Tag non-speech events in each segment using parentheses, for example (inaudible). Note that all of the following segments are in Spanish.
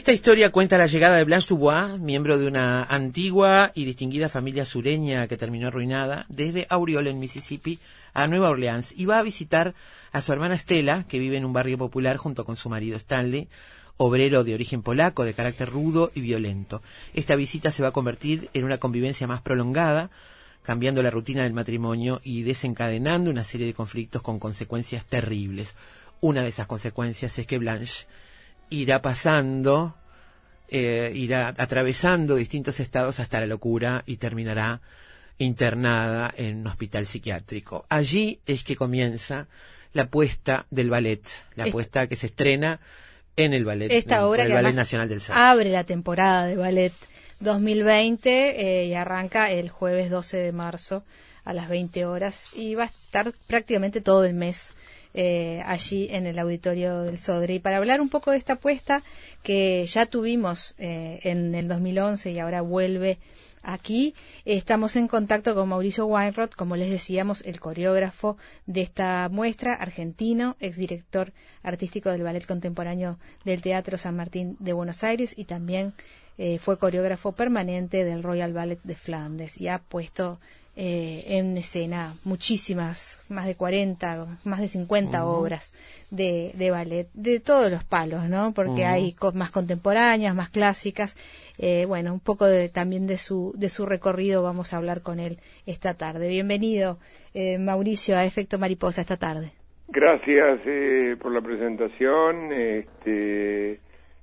Esta historia cuenta la llegada de Blanche Dubois, miembro de una antigua y distinguida familia sureña que terminó arruinada, desde Aureole, en Mississippi, a Nueva Orleans, y va a visitar a su hermana Stella, que vive en un barrio popular junto con su marido Stanley, obrero de origen polaco, de carácter rudo y violento. Esta visita se va a convertir en una convivencia más prolongada, cambiando la rutina del matrimonio y desencadenando una serie de conflictos con consecuencias terribles. Una de esas consecuencias es que Blanche irá pasando, eh, irá atravesando distintos estados hasta la locura y terminará internada en un hospital psiquiátrico. Allí es que comienza la puesta del ballet, la puesta que se estrena en el ballet, Esta obra el que ballet nacional del Sur. abre la temporada de ballet 2020 eh, y arranca el jueves 12 de marzo a las 20 horas y va a estar prácticamente todo el mes eh, allí en el auditorio del Sodre. Y para hablar un poco de esta apuesta que ya tuvimos eh, en el 2011 y ahora vuelve aquí, estamos en contacto con Mauricio Weinroth, como les decíamos, el coreógrafo de esta muestra, argentino, exdirector artístico del Ballet Contemporáneo del Teatro San Martín de Buenos Aires y también eh, fue coreógrafo permanente del Royal Ballet de Flandes y ha puesto eh, en escena muchísimas, más de 40, más de 50 obras de, de ballet, de todos los palos, ¿no? Porque hay co- más contemporáneas, más clásicas. Eh, bueno, un poco de, también de su, de su recorrido vamos a hablar con él esta tarde. Bienvenido, eh, Mauricio, a Efecto Mariposa esta tarde. Gracias eh, por la presentación. Este,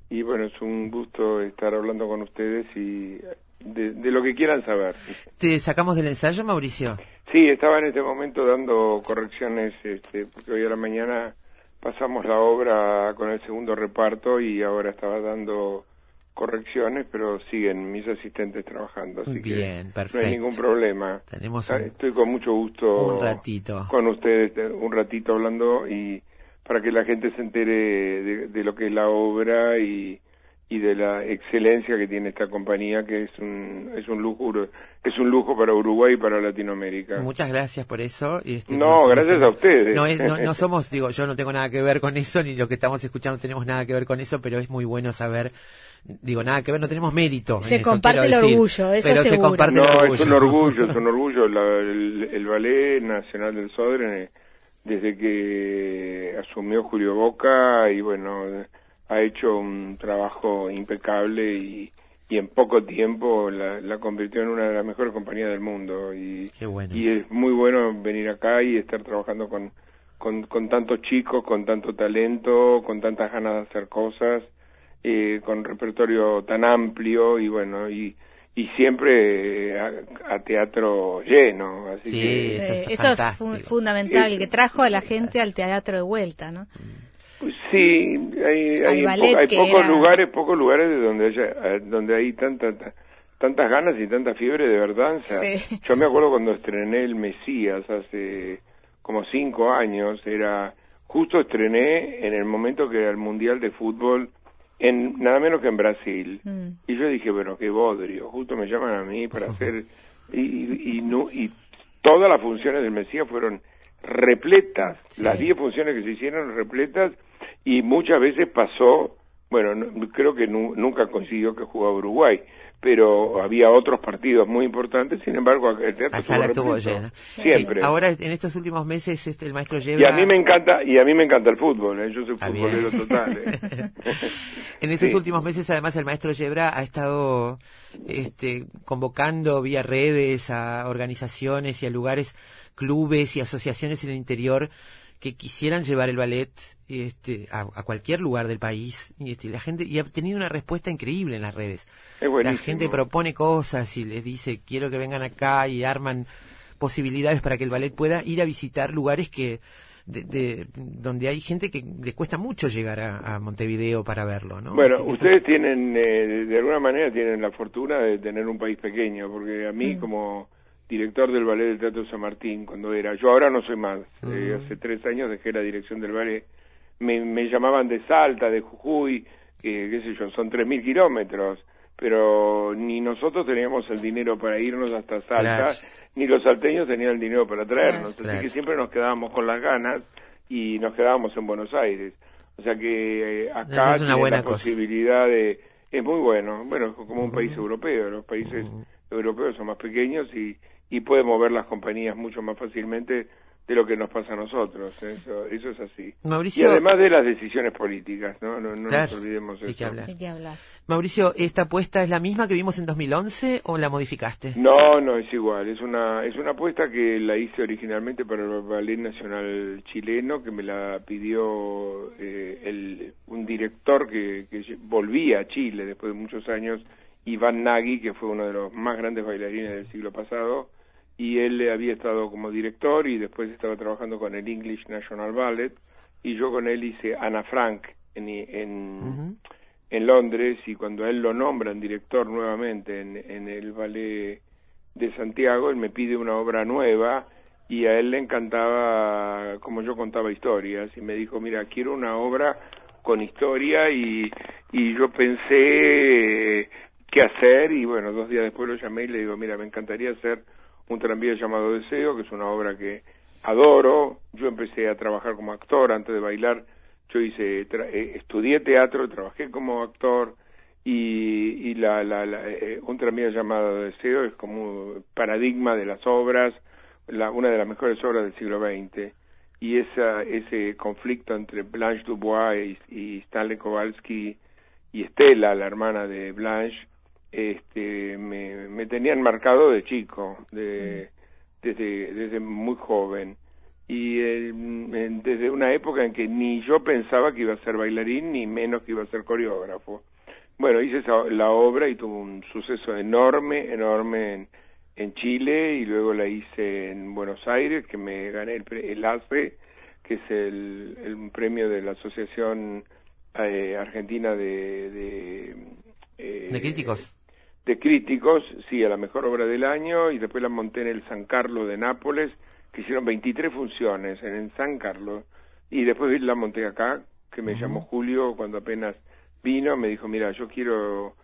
y bueno, es un gusto estar hablando con ustedes y de, de lo que quieran saber. ¿Te sacamos del ensayo, Mauricio? Sí, estaba en este momento dando correcciones, este, porque hoy a la mañana pasamos la obra con el segundo reparto y ahora estaba dando correcciones, pero siguen mis asistentes trabajando, así Bien, que perfecto. no hay ningún problema. Tenemos Ah, un- Estoy con mucho gusto un ratito. con ustedes eh, un ratito hablando y para que la gente se entere de, de lo que es la obra y, y de la excelencia que tiene esta compañía que es un es un lujo es un lujo para Uruguay y para Latinoamérica. Muchas gracias por eso. y este, No, gracias a ustedes. No, es- no, no (laughs) somos, digo, yo no tengo nada que ver con eso, ni lo que estamos escuchando tenemos nada que ver con eso, pero es muy bueno saber, digo, nada que ver, no tenemos mérito. Se comparte el decir, orgullo, eso pero se seguro. comparte el No, orgullo. es un orgullo, es un orgullo la- el, el Ballet Nacional del Sodre desde que asumió Julio Boca y bueno, ha hecho un trabajo impecable y, y en poco tiempo la, la convirtió en una de las mejores compañías del mundo y, Qué bueno. y es muy bueno venir acá y estar trabajando con, con, con tantos chicos, con tanto talento, con tantas ganas de hacer cosas, eh, con repertorio tan amplio y bueno, y, y siempre a, a teatro lleno. Así Sí, que, Eso es eso es fantástico. fu- fundamental, que trajo a la gente al teatro de vuelta, ¿no? pues sí, hay, hay, ballet po- hay pocos era- lugares, pocos lugares de donde haya, eh, donde hay tanta, ta- tantas ganas y tanta fiebre de sea, Sí. Yo me acuerdo cuando estrené El Mesías hace como cinco años, era justo estrené en el momento que era el Mundial de Fútbol en nada menos que en Brasil. Mm. Y yo dije, bueno, qué bodrio, justo me llaman a mí para hacer... (laughs) Y, y, y no, y todas las funciones del Mesías fueron repletas, Sí. las diez funciones que se hicieron repletas y muchas veces pasó, bueno, no- creo que nu- nunca consiguió que jugaba Uruguay, pero había otros partidos muy importantes, sin embargo el teatro La sala estuvo llena. Siempre. Sí, ahora, en estos últimos meses, este, el maestro lleva... y a mí me encanta y a mí me encanta el fútbol, ¿eh? yo soy Ah, bien. futbolero total. ¿eh? (laughs) En estos Sí. últimos meses, además, el maestro Yebra ha estado este, convocando vía redes a organizaciones y a lugares, clubes y asociaciones en el interior que quisieran llevar el ballet este, a, a cualquier lugar del país. Y, este, la gente y ha tenido una respuesta increíble en las redes. Es La gente propone cosas y les dice, quiero que vengan acá y arman posibilidades para que el ballet pueda ir a visitar lugares que de, de- donde hay gente que le cuesta mucho llegar a, a Montevideo para verlo, ¿no? Bueno, ustedes tienen, eh, de alguna manera, tienen la fortuna de tener un país pequeño, porque a mí, Mm. como director del ballet del Teatro San Martín, cuando era, yo ahora no soy más, eh, Mm. hace tres años dejé la dirección del ballet, me, me llamaban de Salta, de Jujuy, que, qué sé yo, son tres mil kilómetros, pero ni nosotros teníamos el dinero para irnos hasta Salta, Claro. ni los salteños tenían el dinero para traernos, Claro. así que siempre nos quedábamos con las ganas y nos quedábamos en Buenos Aires. O sea que eh, acá Es una buena la cosa. posibilidad de... Es muy bueno, bueno, como un país europeo, los países europeos son más pequeños y, y pueden mover las compañías mucho más fácilmente de lo que nos pasa a nosotros, eso, eso es así. Y Mauricio, además de las decisiones políticas, ¿no? No, no Claro, nos olvidemos sí eso. que hablar. Hay que hablar. Mauricio, ¿esta apuesta es la misma que vimos en 2011 o la modificaste? No, no, es igual. Es una, es una apuesta que la hice originalmente para el Ballet Nacional Chileno, que me la pidió eh, el, un director que, que volvía a Chile después de muchos años, Iván Nagy, que fue uno de los más grandes bailarines del siglo pasado, y él había estado como director y después estaba trabajando con el English National Ballet, y yo con él hice Ana Frank en, en, Londres y cuando a él lo nombran director nuevamente en, en el ballet de Santiago, él me pide una obra nueva y a él le encantaba como yo contaba historias y me dijo, mira, quiero una obra con historia y, y yo pensé qué hacer y bueno, dos días después lo llamé y le digo, mira, me encantaría hacer un tranvía llamado Deseo, que es una obra que adoro, yo empecé a trabajar como actor antes de bailar, yo hice, tra- eh, estudié teatro, trabajé como actor. Y, y la, la, la, eh, un tranvía llamado Deseo es como un paradigma de las obras, una de las mejores obras del siglo XX y esa, ese conflicto entre Blanche Dubois y, y Stanley Kowalski y Estela, la hermana de Blanche, este, me, me tenían marcado de chico, de, desde, desde muy joven. Y eh, en- desde una época en que ni yo pensaba que iba a ser bailarín, ni menos que iba a ser coreógrafo. Bueno, hice esa- la obra y tuvo un suceso enorme, enorme en, en Chile y luego la hice en Buenos Aires, que me gané el, el ACE, que es el, el premio de la Asociación eh, Argentina de... De, eh, ¿De críticos? de críticos, sí, a la mejor obra del año, y después la monté en el San Carlos de Nápoles, que hicieron 23 funciones en el San Carlos, y después la monté acá, que me llamó Julio cuando apenas vino, me dijo, mira, yo quiero,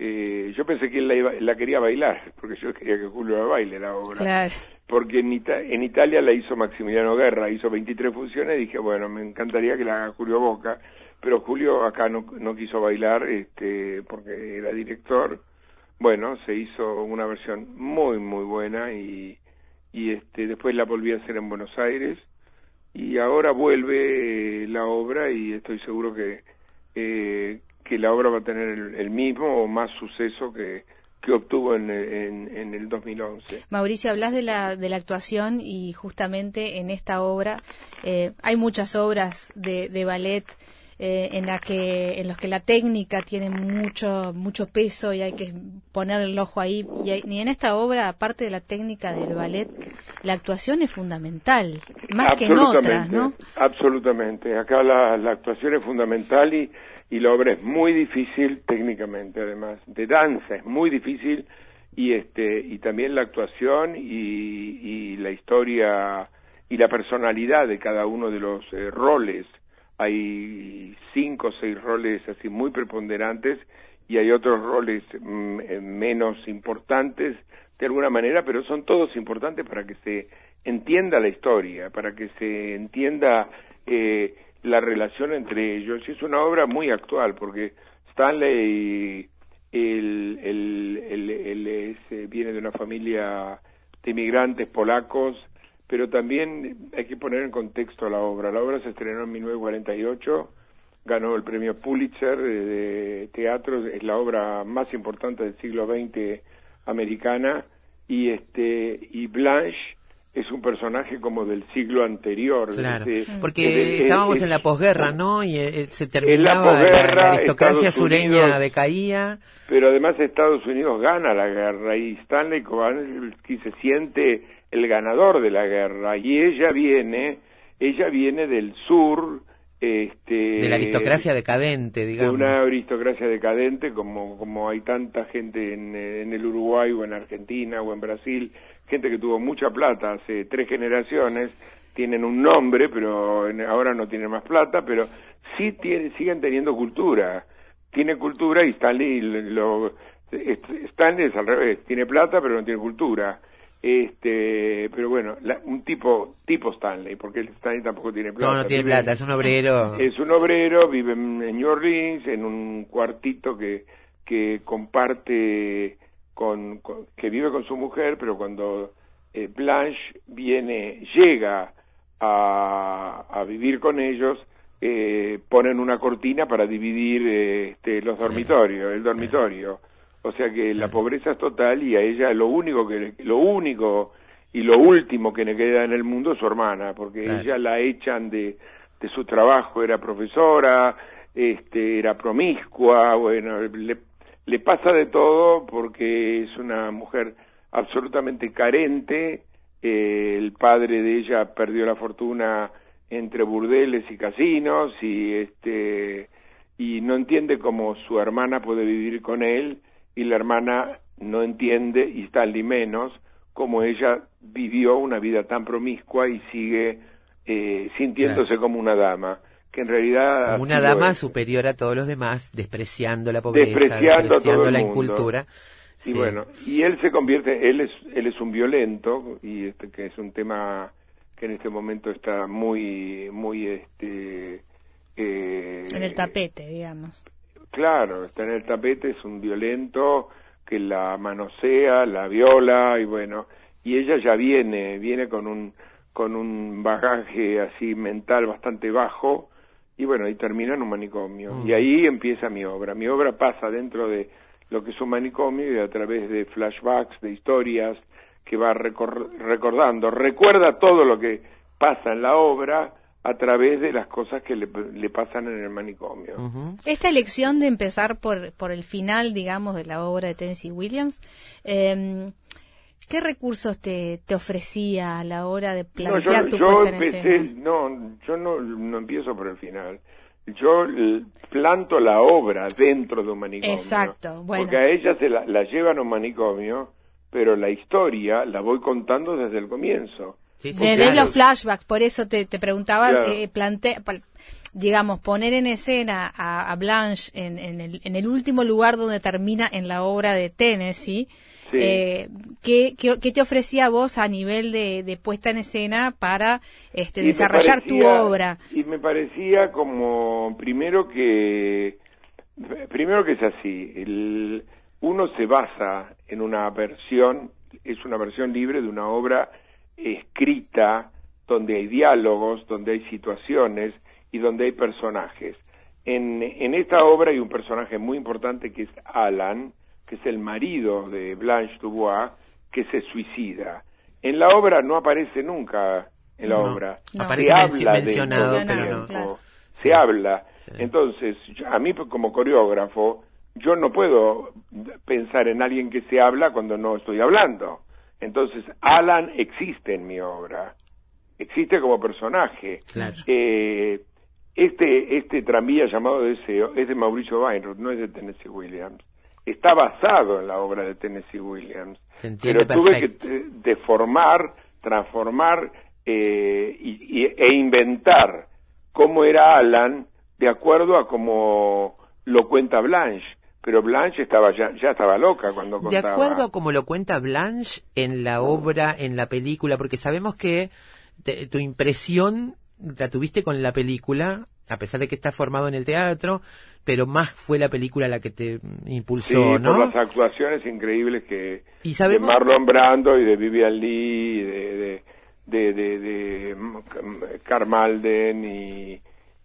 eh, yo pensé que él la, iba- la quería bailar, (laughs) porque yo quería que Julio la baile la obra Claro. porque en, Ita- en Italia la hizo Maximiliano Guerra, hizo 23 funciones, y dije, bueno, me encantaría que la haga Julio Boca, pero Julio acá no, no quiso bailar este, porque era director. Bueno, se hizo una versión muy, muy buena y, y este, después la volví a hacer en Buenos Aires y ahora vuelve eh, la obra y estoy seguro que, eh, que la obra va a tener el, el mismo o más suceso que, que obtuvo en, en, en el 2011. Mauricio, hablas de la, de la actuación y justamente en esta obra eh, hay muchas obras de, de ballet eh, en la que en los que la técnica tiene mucho mucho peso y hay que poner el ojo ahí y, hay- y en esta obra aparte de la técnica del ballet la actuación es fundamental más que en otras no Absolutamente. Acá la, la actuación es fundamental y, y la obra es muy difícil técnicamente, además. De danza es muy difícil y este y también la actuación y, y la historia y la personalidad de cada uno de los eh, roles. Hay cinco o seis roles así muy preponderantes y hay otros roles mm, eh, menos importantes de alguna manera, pero son todos importantes para que se entienda la historia, para que se entienda eh, la relación entre ellos. Y es una obra muy actual, porque Stanley él es, eh, viene de una familia de inmigrantes polacos, pero también hay que poner en contexto la obra. La obra se estrenó en 1948, ganó el premio Pulitzer de, de teatro, es la obra más importante del siglo XX americana y este y Blanche es un personaje como del siglo anterior. Claro, este, porque eh, eh, estábamos es- en la posguerra, ¿no? Y eh, se En la terminaba la, posguerra, la aristocracia Estados sureña Unidos- decaía. Pero además Estados Unidos gana la guerra y Stanley Kowalski se siente el ganador de la guerra y ella viene, ella viene del sur, este, de la aristocracia decadente, de digamos. una aristocracia decadente como como hay tanta gente en, en el Uruguay o en Argentina o en Brasil, gente que tuvo mucha plata hace tres generaciones, tienen un nombre, pero ahora no tienen más plata, pero sí tienen, siguen teniendo cultura. Tiene cultura y Stanley lo, Stanley es al revés, tiene plata pero no tiene cultura. Este, pero bueno, la- un tipo tipo Stanley, porque el Stanley tampoco tiene plata. No, no tiene vive plata, es un obrero. Es un obrero, vive en en New Orleans, en un cuartito que, que comparte con, con- que vive con su mujer, pero cuando eh, Blanche viene, llega a, a vivir con ellos, eh, ponen una cortina para dividir eh, este, los dormitorios, el dormitorio. O sea que la pobreza es total y a ella lo único que lo único y lo último que le queda en el mundo es su hermana, porque Claro. ella la echan de, de su trabajo, era profesora, este, era promiscua, bueno, le, le pasa de todo porque es una mujer absolutamente carente, eh, el padre de ella perdió la fortuna entre burdeles y casinos y este y no entiende cómo su hermana puede vivir con él y la hermana no entiende y Stanley menos cómo ella vivió una vida tan promiscua y sigue eh, sintiéndose como una dama que en realidad Como una dama es. superior a todos los demás, despreciando la pobreza, Despreciando la incultura. Y Sí. bueno, y él se convierte, él es, él es un violento y este que es un tema que en este momento está muy, muy este, eh, En el tapete, digamos. Claro, está en el tapete, es un violento que la manosea, la viola y bueno, y ella ya viene, viene con un con un bagaje así mental bastante bajo y bueno, y termina en un manicomio. Mm. Y ahí empieza mi obra. Mi obra pasa dentro de lo que es un manicomio y a través de flashbacks, de historias que va recor- recordando. Recuerda todo lo que pasa en la obra a través de las cosas que le, le pasan en el manicomio. Esta elección de empezar por, por el final, digamos, de la obra de Tennessee Williams, eh, ¿qué recursos te, te ofrecía a la hora de No, plantear yo, tu yo puesta en empecé, escena? no, yo no, no empiezo por el final. Yo l- planto la obra dentro de un manicomio. Exacto, bueno. Porque a ella se la, la llevan a un manicomio, pero la historia la voy contando desde el comienzo. Sí, sí, claro. los flashbacks, por eso te, te preguntaba, Claro. eh, plante- digamos, poner en escena a, a Blanche en, en el, en el último lugar donde termina en la obra de Tennessee. Sí. eh, ¿qué, qué, qué te ofrecía vos a nivel de, de puesta en escena para este, Y desarrollar tu obra? Y me parecía como, primero que, primero que es así, el, uno se basa en una versión, es una versión libre de una obra escrita, donde hay diálogos, donde hay situaciones y donde hay personajes. En, en esta obra hay un personaje muy importante que es Alan, que es el marido de Blanche Dubois, que se suicida. En la obra no aparece nunca en la No. obra. No. Aparece Se habla mencionado, pero no. Claro. Se habla. Sí. Entonces, a mí como coreógrafo, yo no puedo pensar en alguien que se habla cuando no estoy hablando. Entonces, Alan existe en mi obra. Existe como personaje. Claro. Eh, este, este tranvía llamado Deseo es de Mauricio Weinroth, no es de Tennessee Williams. Está basado en la obra de Tennessee Williams. Se pero tuve que perfecto. deformar, transformar eh, y- y- e inventar cómo era Alan de acuerdo a cómo lo cuenta Blanche. Pero Blanche estaba ya, ya estaba loca cuando De contaba. acuerdo a como lo cuenta Blanche en la obra, en la película, porque sabemos que te- tu impresión la tuviste con la película, a pesar de que está formado en el teatro, pero más fue la película la que te Sí, impulsó, ¿no? por las actuaciones increíbles que Y de Marlon Brando y de Vivian Lee y de de de, de, de, mm, Karl Malden y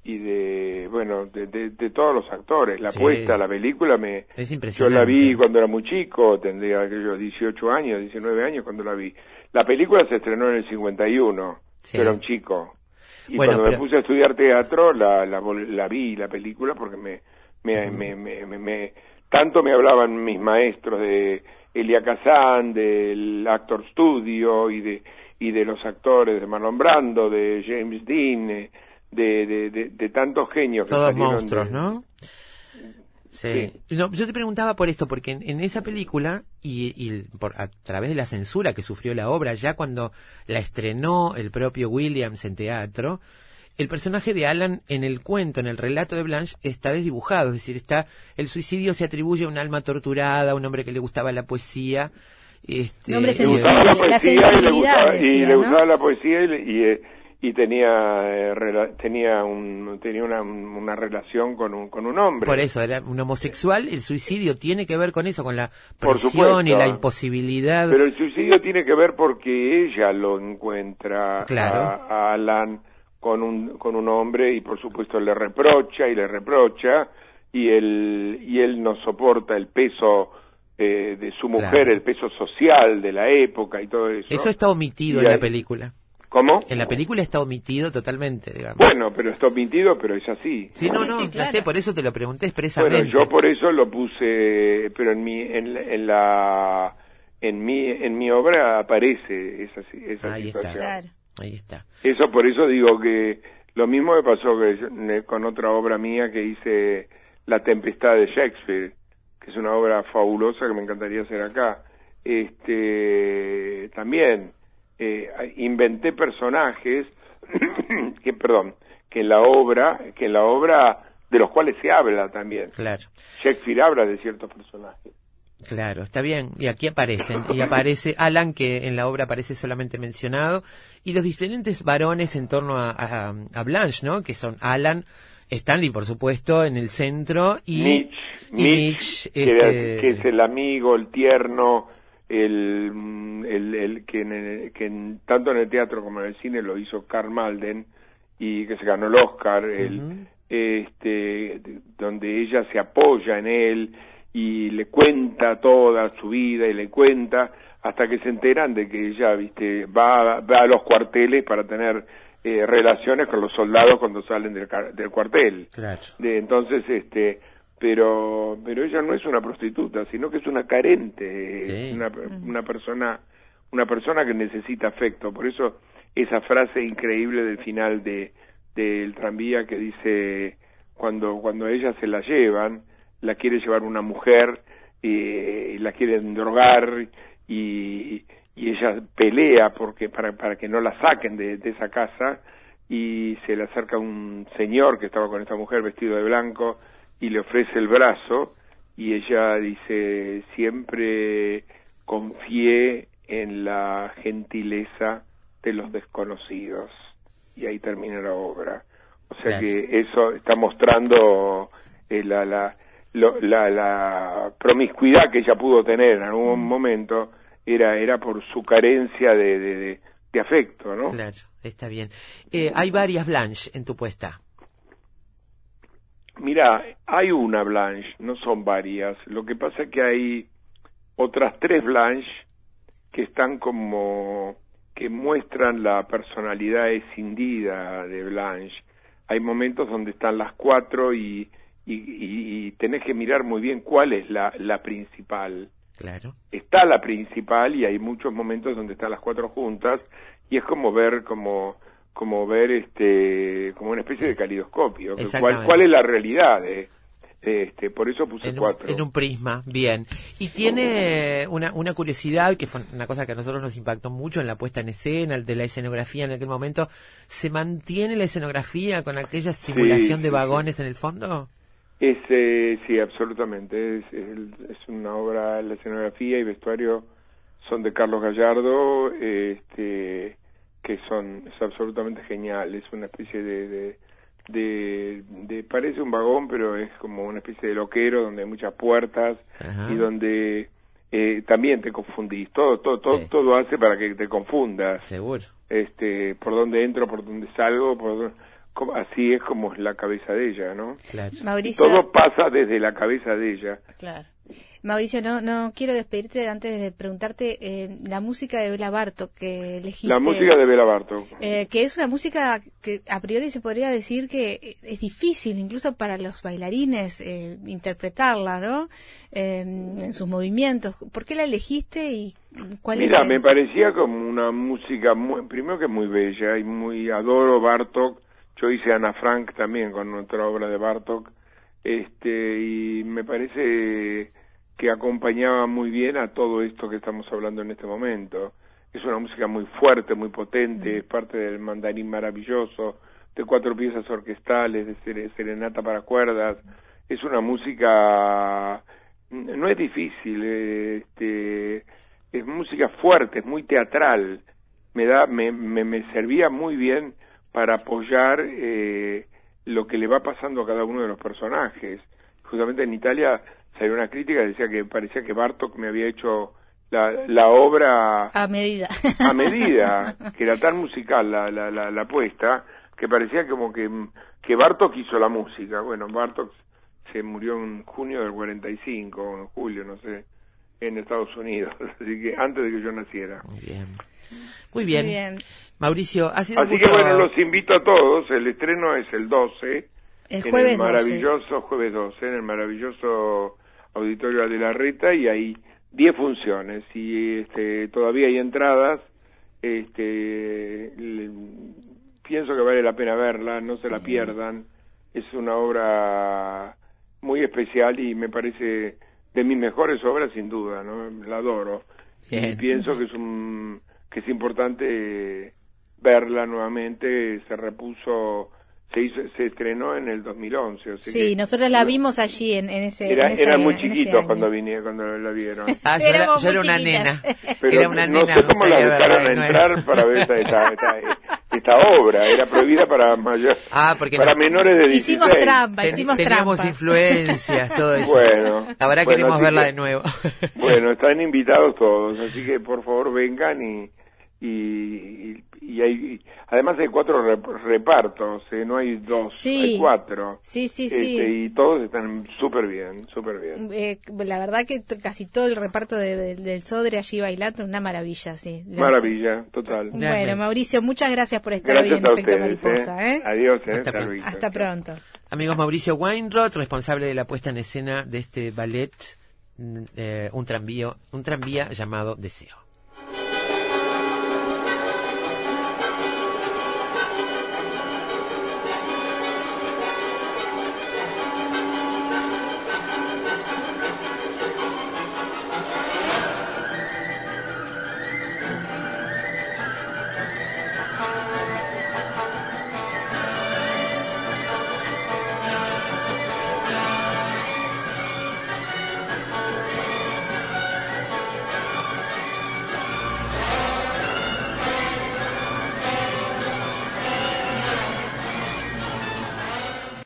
y de bueno de, de, de todos los actores la Sí. puesta a la película me Es yo impresionante. la vi cuando era muy chico tendría aquellos 18 años 19 años cuando la vi la película se estrenó en el 51 Sí. yo era un chico y Bueno, cuando pero- me puse a estudiar teatro la, la, la vi la película porque me me, me, me, me- me- tanto me hablaban mis maestros de Elia Kazan, del Actor Studio y de y de los actores de Marlon Brando, de James Dean, eh, de, de, de, de tantos genios que todos monstruos, de- ¿no? Sí. No, yo te preguntaba por esto, porque en, en esa película, y, y por, a través de la censura que sufrió la obra, ya cuando la estrenó el propio Williams en teatro, el personaje de Alan en el cuento, en el relato de Blanche, está desdibujado, es decir, está el suicidio se atribuye a un alma torturada, a un hombre que le gustaba la poesía, Este, Le sensible. gustaba la la poesía y le sensibilidad, y le ¿no? gustaba la poesía y, le- y, eh, y tenía eh, rela- tenía un tenía una, una relación con un con un hombre. Por eso, era un homosexual, el suicidio tiene que ver con eso, con la presión y la imposibilidad. Pero el suicidio tiene que ver porque ella lo encuentra Claro. a, a Alan con un con un hombre y por supuesto le reprocha y le reprocha y él y él no soporta el peso eh, de su mujer, Claro. el peso social de la época y todo eso. Eso está omitido Y en la película. ¿Cómo? En la película está omitido totalmente, digamos. Bueno, pero está omitido, pero es así. Sí, no, no, sí, claro. sé, por eso te lo pregunté Bueno, expresamente. yo por eso lo puse, pero en mi en, la- en la en mi en mi obra aparece esa esa Ahí está. Claro. Ahí está. Eso por eso digo que lo mismo me pasó que yo- ne- con otra obra mía que hice La tempestad de Shakespeare, que es una obra fabulosa que me encantaría hacer acá. Este también eh, inventé personajes (clears throat) que perdón, que en la obra, que en la obra de los cuales se habla también. Claro, Shakespeare habla de ciertos personajes. claro, está bien. Y aquí aparecen. Y aparece Alan, que en la obra aparece solamente mencionado, y los diferentes varones en torno a, a- a Blanche, ¿no? Que son Alan, Stanley, por supuesto, en el centro, y Mitch, y Mitch, que, este, que es el amigo, el tierno, el, mm, el, el que, en el- que en- tanto en el teatro como en el cine lo hizo Carl Malden y que se ganó el Oscar, el, este, de- donde ella se apoya en él y le cuenta toda su vida y le cuenta hasta que se enteran de que ella, viste, va, va a los cuarteles para tener eh, relaciones con los soldados cuando salen del, del cuartel Claro. de entonces este pero pero ella no es una prostituta sino que es una carente Sí. una, una persona una persona que necesita afecto por eso esa frase increíble del final de del tranvía que dice cuando cuando a ella se la llevan la quiere llevar una mujer y, y la quieren drogar y, y ella pelea porque para para que no la saquen de, de esa casa y se le acerca un señor que estaba con esta mujer vestido de blanco y le ofrece el brazo y ella dice siempre confié en la gentileza de los desconocidos y ahí termina la obra. O sea que eso está mostrando eh, la, la, lo- la la promiscuidad que ella pudo tener en algún momento era era por su carencia de, de, de- de afecto no Claro, está bien. Eh, hay varias Blanche en tu puesta. Mira, hay una Blanche, no son varias. Lo que pasa es que hay otras tres Blanche que están como que muestran la personalidad escindida de Blanche. Hay momentos donde están las cuatro y, y, y- y tenés que mirar muy bien cuál es la, la principal. Claro. Está la principal y hay muchos momentos donde están las cuatro juntas y es como ver como como ver este como una especie de calidoscopio cuál, cuál es la realidad de, de este por eso puse En un, cuatro en un prisma, bien. Y tiene una, una curiosidad, que fue una cosa que a nosotros nos impactó mucho en la puesta en escena, de la escenografía en aquel momento. ¿Se mantiene la escenografía con aquella simulación sí, de sí. vagones en el fondo? Es, eh, sí, absolutamente. Es, es- es una obra, la escenografía y vestuario son de Carlos Gallardo, este, que son, es absolutamente genial. Es una especie de, de, de, de- parece un vagón, pero es como una especie de loquero donde hay muchas puertas Ajá. y donde eh, también te confundís. Todo, todo, todo, Sí. todo hace para que te confundas. Seguro. Este, por dónde entro, por dónde salgo, por dónde- como- así es como es la cabeza de ella, ¿no? Claro. Mauricio, Todo pasa desde la cabeza de ella. claro. Mauricio, no, no quiero despedirte antes de preguntarte eh, la música de Bela Bartok que elegiste. La música de Bela Bartok. Eh, que es una música que a priori se podría decir que es difícil incluso para los bailarines eh, interpretarla, ¿no? Eh, en sus movimientos. ¿Por qué la elegiste y cuál Mira, es? el- me parecía como una música muy, primero que muy bella y muy adoro Bartok. Yo hice Ana Frank también con otra obra de Bartok. Este, y me parece que acompañaba muy bien a todo esto que estamos hablando en este momento. Es una música muy fuerte, muy potente, es parte del mandarín maravilloso, de cuatro piezas orquestales, de sere- serenata para cuerdas. Es una música, no es difícil, este, es música fuerte, es muy teatral, me da, me, me, me servía muy bien para apoyar eh, lo que le va pasando a cada uno de los personajes. Justamente en Italia salió una crítica que decía que parecía que Bartok me había hecho la, la obra A medida. a medida, que era tan musical la, la, la, la puesta, que parecía como que, que Bartok hizo la música. Bueno, Bartok se murió en junio del 45, o en julio, no sé, en Estados Unidos, (laughs) así que antes de que yo naciera. Muy bien. Muy bien. Muy bien. Mauricio, ha sido un Así que bueno, los invito a todos, el estreno es el 12, El en jueves el 12. maravilloso jueves 12, en el maravilloso auditorio de la Reta y hay 10 funciones y este todavía hay entradas, este le- pienso que vale la pena verla, no se la pierdan. Es una obra muy especial y me parece de mis mejores obras sin duda, ¿no? La adoro. Y pienso que es un que es importante verla nuevamente, se repuso se hizo, se estrenó en el 2011, o sea Sí, que- nosotros la vimos allí en, en ese era, en ese- eran muy chiquitos cuando vine, cuando la vieron. Ah, yo era, yo era una nena. Pero (laughs) era una no nena. sé cómo la dejaron de nuevo. entrar para ver esta, esta, esta, esta obra. Era prohibida para mayor, Ah, porque para no- menores de 16. Hicimos trampa, hicimos teníamos trampa. influencias, todo eso. Bueno, Ahora bueno, queremos verla que- de nuevo. (laughs) Bueno, están invitados todos, así que por favor vengan y y, y hay además hay cuatro rep- repartos, ¿eh? no hay dos, Sí. hay cuatro. Sí, sí, sí. Este, y todos están súper bien, súper bien. Eh, la verdad que casi todo el reparto de- de- del Sodre allí bailando, una maravilla, sí. La- Maravilla, total. Bueno, Mauricio, muchas gracias por estar Gracias hoy en a Efecto ustedes. Mariposa. ¿eh? ¿eh? Adiós, ¿eh? Hasta pronto. Hasta pronto. Amigos, Mauricio Weinroth, responsable de la puesta en escena de este ballet, mm, eh, un tranvía, un tranvía llamado Deseo.